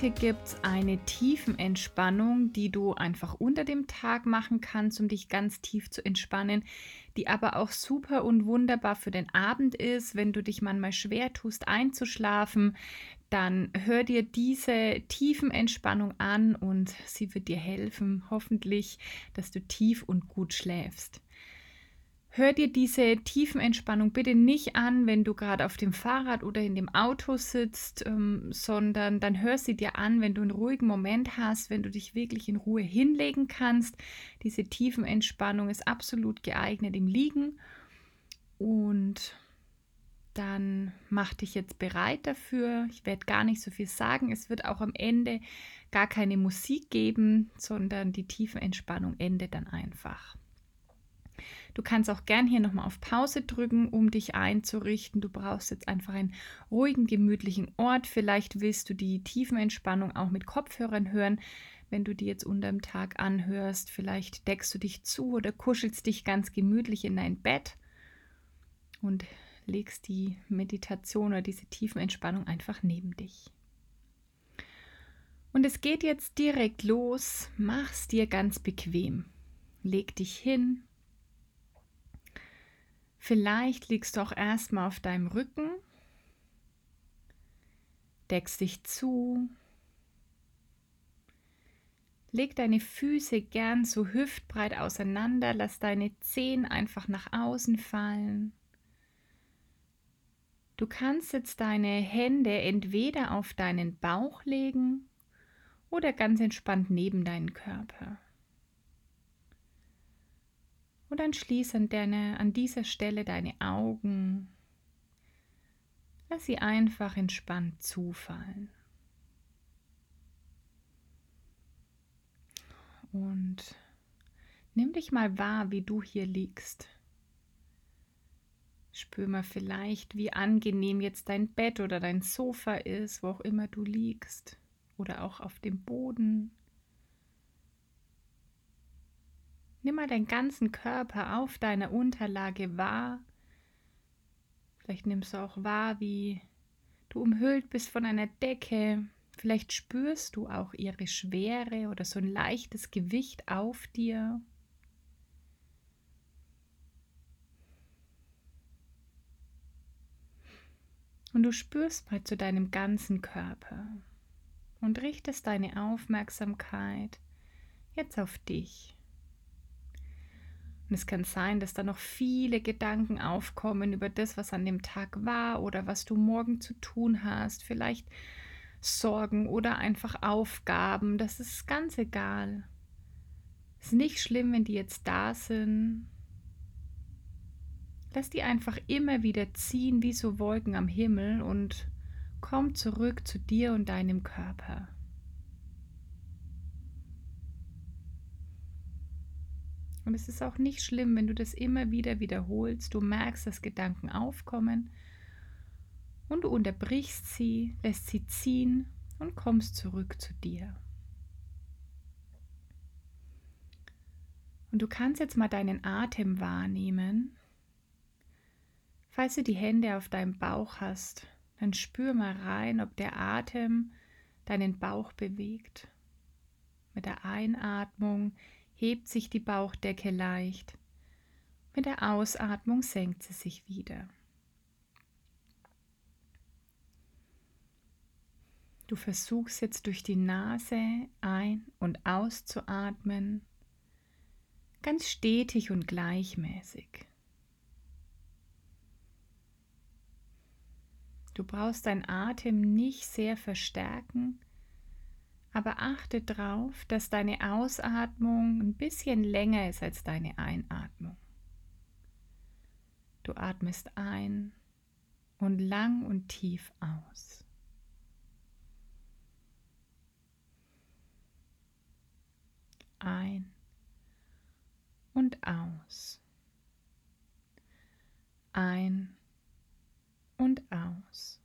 Heute gibt es eine Tiefenentspannung, die du einfach unter dem Tag machen kannst, um dich ganz tief zu entspannen, die aber auch super und wunderbar für den Abend ist. Wenn du dich manchmal schwer tust, einzuschlafen, dann hör dir diese Tiefenentspannung an und sie wird dir helfen, hoffentlich, dass du tief und gut schläfst. Hör dir diese Tiefenentspannung bitte nicht an, wenn du gerade auf dem Fahrrad oder in dem Auto sitzt, ähm, sondern dann hör sie dir an, wenn du einen ruhigen Moment hast, wenn du dich wirklich in Ruhe hinlegen kannst. Diese Tiefenentspannung ist absolut geeignet im Liegen. Und dann mach dich jetzt bereit dafür. Ich werde gar nicht so viel sagen. Es wird auch am Ende gar keine Musik geben, sondern die Tiefenentspannung endet dann einfach. Du kannst auch gern hier nochmal auf Pause drücken, um dich einzurichten. Du brauchst jetzt einfach einen ruhigen, gemütlichen Ort. Vielleicht willst du die Tiefenentspannung auch mit Kopfhörern hören. Wenn du die jetzt unterm Tag anhörst, vielleicht deckst du dich zu oder kuschelst dich ganz gemütlich in dein Bett und legst die Meditation oder diese Tiefenentspannung einfach neben dich. Und es geht jetzt direkt los. Mach's dir ganz bequem. Leg dich hin, Vielleicht liegst du auch erstmal auf deinem Rücken, deckst dich zu, leg deine Füße gern so hüftbreit auseinander, lass deine Zehen einfach nach außen fallen. Du kannst jetzt deine Hände entweder auf deinen Bauch legen oder ganz entspannt neben deinen Körper. Und dann schließ an, deine, an dieser Stelle deine Augen. Lass sie einfach entspannt zufallen. Und nimm dich mal wahr, wie du hier liegst. Spür mal vielleicht, wie angenehm jetzt dein Bett oder dein Sofa ist, wo auch immer du liegst. Oder auch auf dem Boden. Nimm mal deinen ganzen Körper auf deiner Unterlage wahr. Vielleicht nimmst du auch wahr, wie du umhüllt bist von einer Decke. Vielleicht spürst du auch ihre Schwere oder so ein leichtes Gewicht auf dir. Und du spürst mal zu deinem ganzen Körper und richtest deine Aufmerksamkeit jetzt auf dich. Und es kann sein, dass da noch viele Gedanken aufkommen über das, was an dem Tag war oder was du morgen zu tun hast. Vielleicht Sorgen oder einfach Aufgaben. Das ist ganz egal. Es ist nicht schlimm, wenn die jetzt da sind. Lass die einfach immer wieder ziehen wie so Wolken am Himmel und komm zurück zu dir und deinem Körper. Und es ist auch nicht schlimm, wenn du das immer wieder wiederholst. Du merkst, dass Gedanken aufkommen und du unterbrichst sie, lässt sie ziehen und kommst zurück zu dir. Und du kannst jetzt mal deinen Atem wahrnehmen. Falls du die Hände auf deinem Bauch hast, dann spür mal rein, ob der Atem deinen Bauch bewegt. Mit der Einatmung hebt sich die Bauchdecke leicht. Mit der Ausatmung senkt sie sich wieder. Du versuchst jetzt durch die Nase ein- und auszuatmen, ganz stetig und gleichmäßig. Du brauchst deinen Atem nicht sehr verstärken, aber achte darauf, dass deine Ausatmung ein bisschen länger ist als deine Einatmung. Du atmest ein und lang und tief aus. Ein und aus. Ein und aus.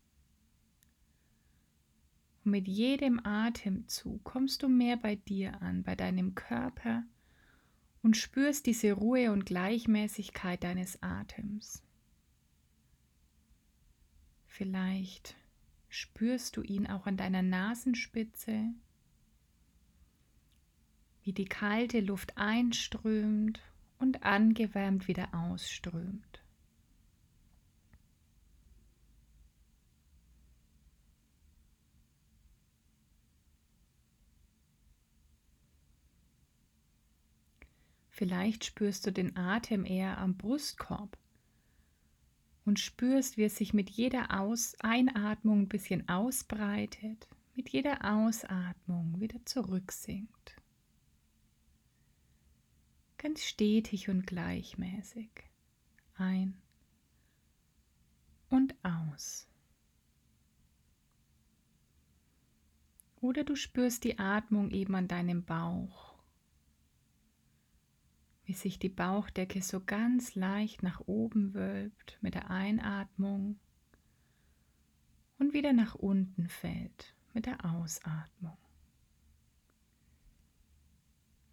Und mit jedem Atemzug kommst du mehr bei dir an, bei deinem Körper und spürst diese Ruhe und Gleichmäßigkeit deines Atems. Vielleicht spürst du ihn auch an deiner Nasenspitze, wie die kalte Luft einströmt und angewärmt wieder ausströmt. Vielleicht spürst du den Atem eher am Brustkorb und spürst, wie es sich mit jeder Aus Einatmung ein bisschen ausbreitet, mit jeder Ausatmung wieder zurücksinkt. Ganz stetig und gleichmäßig. Ein und aus. Oder du spürst die Atmung eben an deinem Bauch wie sich die Bauchdecke so ganz leicht nach oben wölbt mit der Einatmung und wieder nach unten fällt mit der Ausatmung.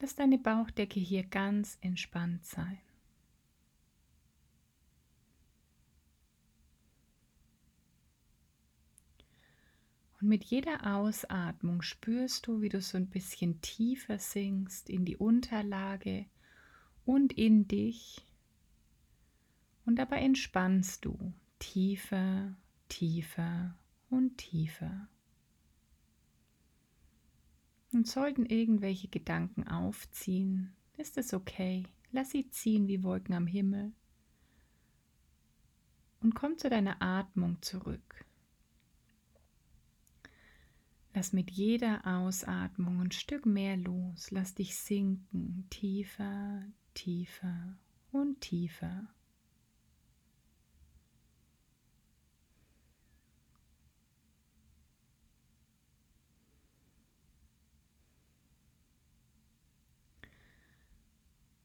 Lass deine Bauchdecke hier ganz entspannt sein. Und mit jeder Ausatmung spürst du, wie du so ein bisschen tiefer sinkst in die Unterlage und in dich. Und dabei entspannst du tiefer, tiefer und tiefer. Und sollten irgendwelche Gedanken aufziehen, ist es okay. Lass sie ziehen wie Wolken am Himmel. Und komm zu deiner Atmung zurück. Lass mit jeder Ausatmung ein Stück mehr los. Lass dich sinken, tiefer, tiefer und tiefer.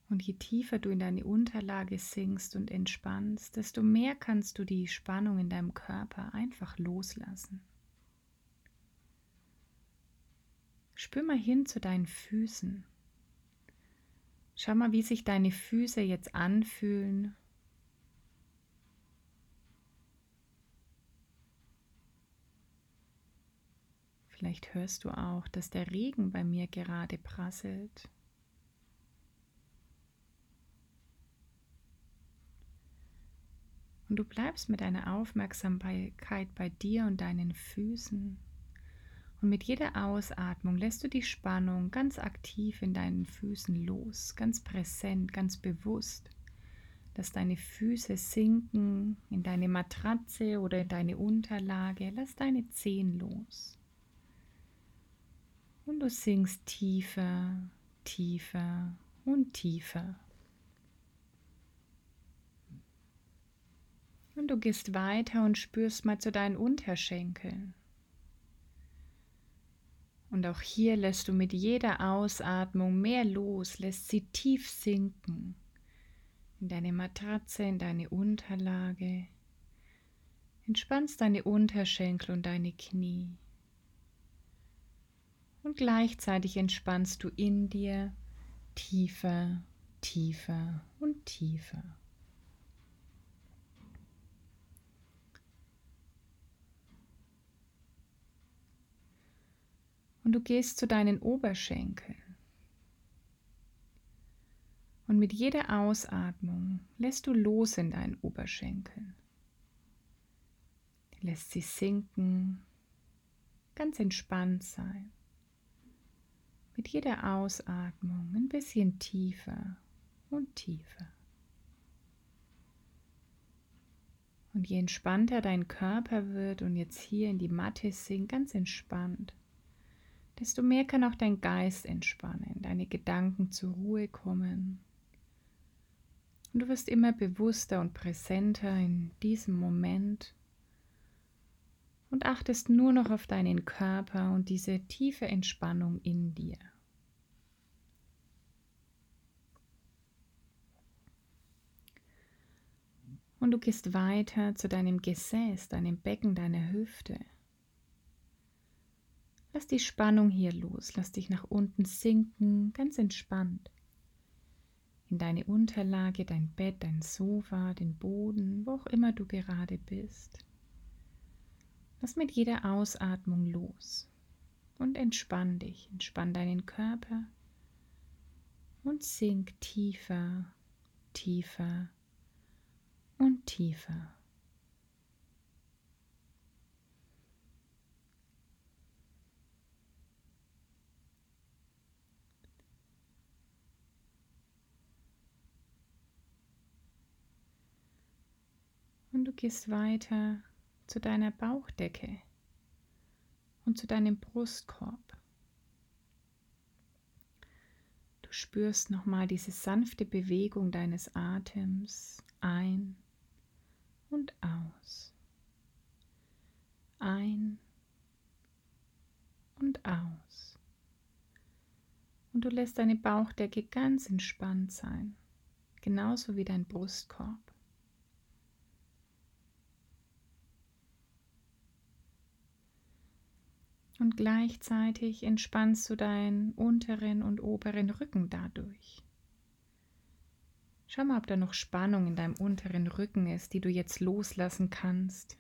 Und je tiefer du in deine Unterlage sinkst und entspannst, desto mehr kannst du die Spannung in deinem Körper einfach loslassen. Spür mal hin zu deinen Füßen. Schau mal, wie sich deine Füße jetzt anfühlen. Vielleicht hörst du auch, dass der Regen bei mir gerade prasselt. Und du bleibst mit deiner Aufmerksamkeit bei dir und deinen Füßen. Und mit jeder Ausatmung lässt du die Spannung ganz aktiv in deinen Füßen los, ganz präsent, ganz bewusst. Lass deine Füße sinken in deine Matratze oder in deine Unterlage. Lass deine Zehen los. Und du sinkst tiefer, tiefer und tiefer. Und du gehst weiter und spürst mal zu deinen Unterschenkeln. Und auch hier lässt du mit jeder Ausatmung mehr los, lässt sie tief sinken in deine Matratze, in deine Unterlage. Entspannst deine Unterschenkel und deine Knie. Und gleichzeitig entspannst du in dir tiefer, tiefer und tiefer. Und du gehst zu deinen Oberschenkeln. Und mit jeder Ausatmung lässt du los in deinen Oberschenkeln. Lässt sie sinken, ganz entspannt sein. Mit jeder Ausatmung ein bisschen tiefer und tiefer. Und je entspannter dein Körper wird und jetzt hier in die Matte sinkt, ganz entspannt, desto mehr kann auch dein Geist entspannen, deine Gedanken zur Ruhe kommen. Und du wirst immer bewusster und präsenter in diesem Moment und achtest nur noch auf deinen Körper und diese tiefe Entspannung in dir. Und du gehst weiter zu deinem Gesäß, deinem Becken, deiner Hüfte. Lass die Spannung hier los, lass dich nach unten sinken, ganz entspannt. In deine Unterlage, dein Bett, dein Sofa, den Boden, wo auch immer du gerade bist. Lass mit jeder Ausatmung los und entspann dich, entspann deinen Körper und sink tiefer, tiefer und tiefer. Du gehst weiter zu deiner Bauchdecke und zu deinem Brustkorb. Du spürst nochmal diese sanfte Bewegung deines Atems ein und aus. Ein und aus. Und du lässt deine Bauchdecke ganz entspannt sein, genauso wie dein Brustkorb. Und gleichzeitig entspannst du deinen unteren und oberen Rücken dadurch. Schau mal, ob da noch Spannung in deinem unteren Rücken ist, die du jetzt loslassen kannst.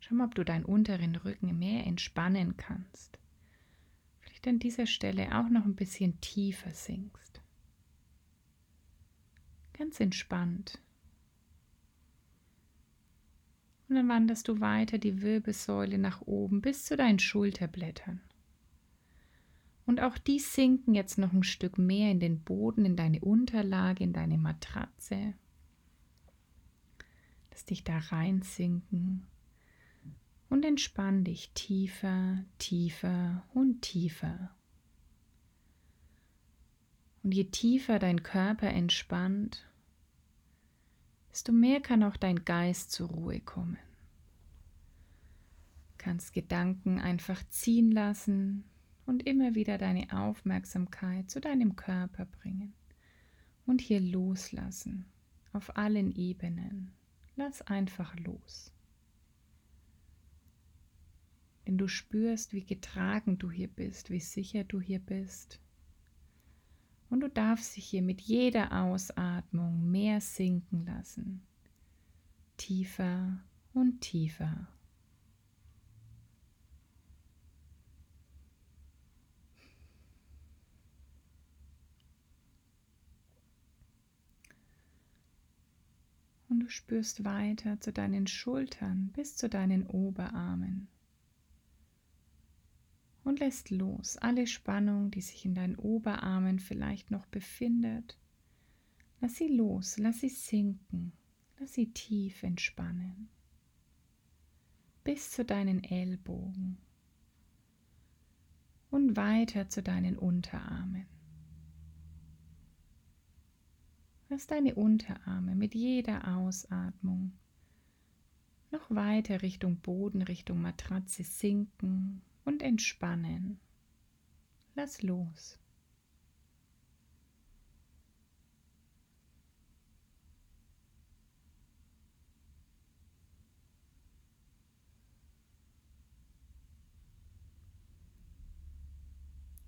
Schau mal, ob du deinen unteren Rücken mehr entspannen kannst. Vielleicht an dieser Stelle auch noch ein bisschen tiefer sinkst. Ganz entspannt. Dann wanderst du weiter die Wirbelsäule nach oben bis zu deinen Schulterblättern. Und auch die sinken jetzt noch ein Stück mehr in den Boden, in deine Unterlage, in deine Matratze. Lass dich da reinsinken und entspann dich tiefer, tiefer und tiefer. Und je tiefer dein Körper entspannt, desto mehr kann auch dein Geist zur Ruhe kommen. Kannst Gedanken einfach ziehen lassen und immer wieder deine Aufmerksamkeit zu deinem Körper bringen und hier loslassen auf allen Ebenen. Lass einfach los. Wenn du spürst, wie getragen du hier bist, wie sicher du hier bist. Und du darfst dich hier mit jeder Ausatmung mehr sinken lassen. Tiefer und tiefer. Und du spürst weiter zu deinen Schultern bis zu deinen Oberarmen und lässt los alle Spannung, die sich in deinen Oberarmen vielleicht noch befindet. Lass sie los, lass sie sinken, lass sie tief entspannen bis zu deinen Ellbogen und weiter zu deinen Unterarmen. Lass deine Unterarme mit jeder Ausatmung noch weiter Richtung Boden, Richtung Matratze sinken und entspannen. Lass los.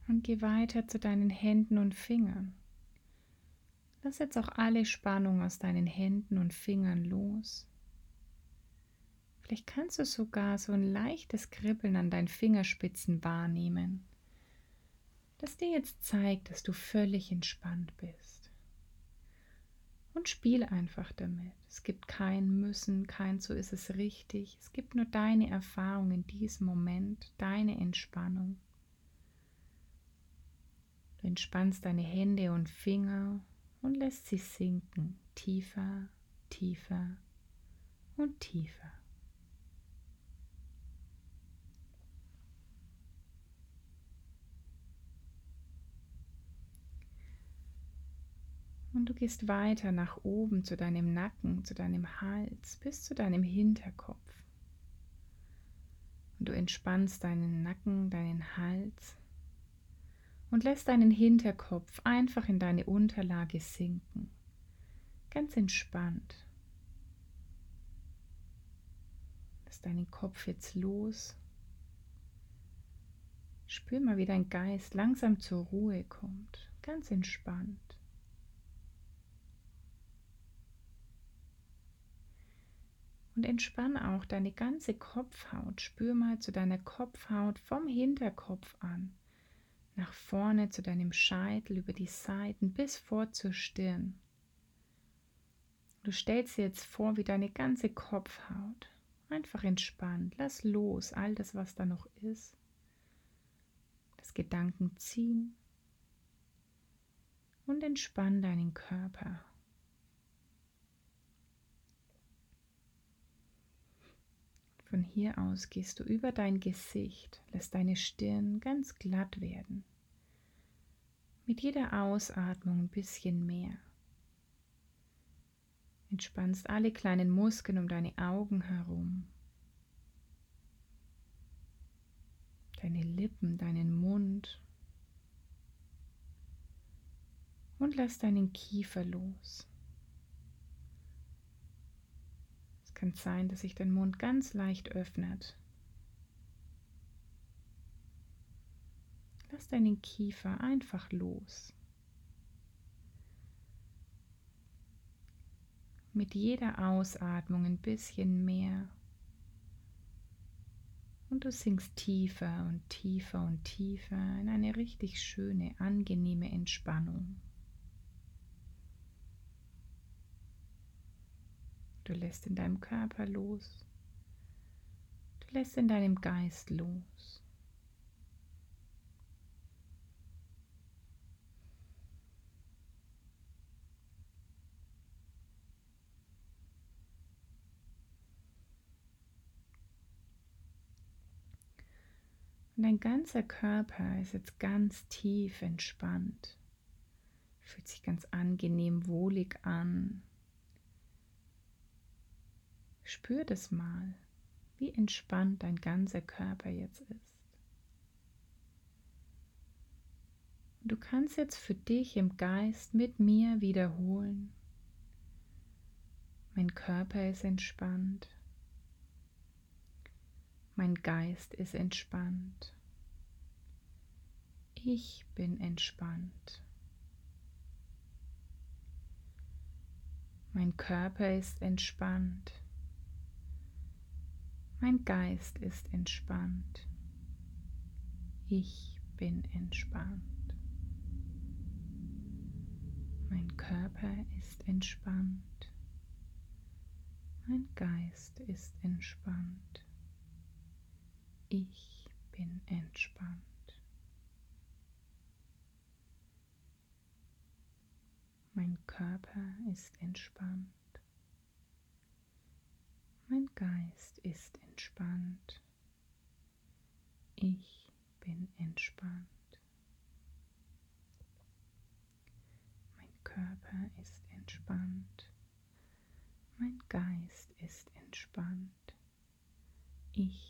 Und geh weiter zu deinen Händen und Fingern. Lass jetzt auch alle Spannung aus deinen Händen und Fingern los. Vielleicht kannst du sogar so ein leichtes Kribbeln an deinen Fingerspitzen wahrnehmen, das dir jetzt zeigt, dass du völlig entspannt bist. Und spiel einfach damit. Es gibt kein Müssen, kein so ist es richtig. Es gibt nur deine Erfahrung in diesem Moment, deine Entspannung. Du entspannst deine Hände und Finger und lässt sie sinken, tiefer, tiefer und tiefer. Und du gehst weiter nach oben zu deinem Nacken, zu deinem Hals, bis zu deinem Hinterkopf. Und du entspannst deinen Nacken, deinen Hals und lässt deinen Hinterkopf einfach in deine Unterlage sinken. Ganz entspannt. Lass deinen Kopf jetzt los. Spür mal, wie dein Geist langsam zur Ruhe kommt. Ganz entspannt. Und entspann auch deine ganze Kopfhaut. Spür mal zu deiner Kopfhaut vom Hinterkopf an. Nach vorne zu deinem Scheitel, über die Seiten bis vor zur Stirn. Du stellst dir jetzt vor, wie deine ganze Kopfhaut einfach entspannt. Lass los all das, was da noch ist. Das Gedanken ziehen und entspann deinen Körper. Von hier aus gehst du über dein Gesicht, lässt deine Stirn ganz glatt werden. Mit jeder Ausatmung ein bisschen mehr. Entspannst alle kleinen Muskeln um deine Augen herum. Deine Lippen, deinen Mund. Und lass deinen Kiefer los. Kann sein, dass sich dein Mund ganz leicht öffnet. Lass deinen Kiefer einfach los. Mit jeder Ausatmung ein bisschen mehr. Und du sinkst tiefer und tiefer und tiefer in eine richtig schöne, angenehme Entspannung. Du lässt in deinem Körper los. Du lässt in deinem Geist los. Und dein ganzer Körper ist jetzt ganz tief entspannt. Fühlt sich ganz angenehm, wohlig an. Spür das mal, wie entspannt dein ganzer Körper jetzt ist. Du kannst jetzt für dich im Geist mit mir wiederholen. Mein Körper ist entspannt. Mein Geist ist entspannt. Ich bin entspannt. Mein Körper ist entspannt. Mein Geist ist entspannt. Ich bin entspannt. Mein Körper ist entspannt. Mein Geist ist entspannt. Ich bin entspannt. Mein Körper ist entspannt. Mein Geist ist entspannt. Ich bin entspannt. Mein Körper ist entspannt. Mein Geist ist entspannt. Ich.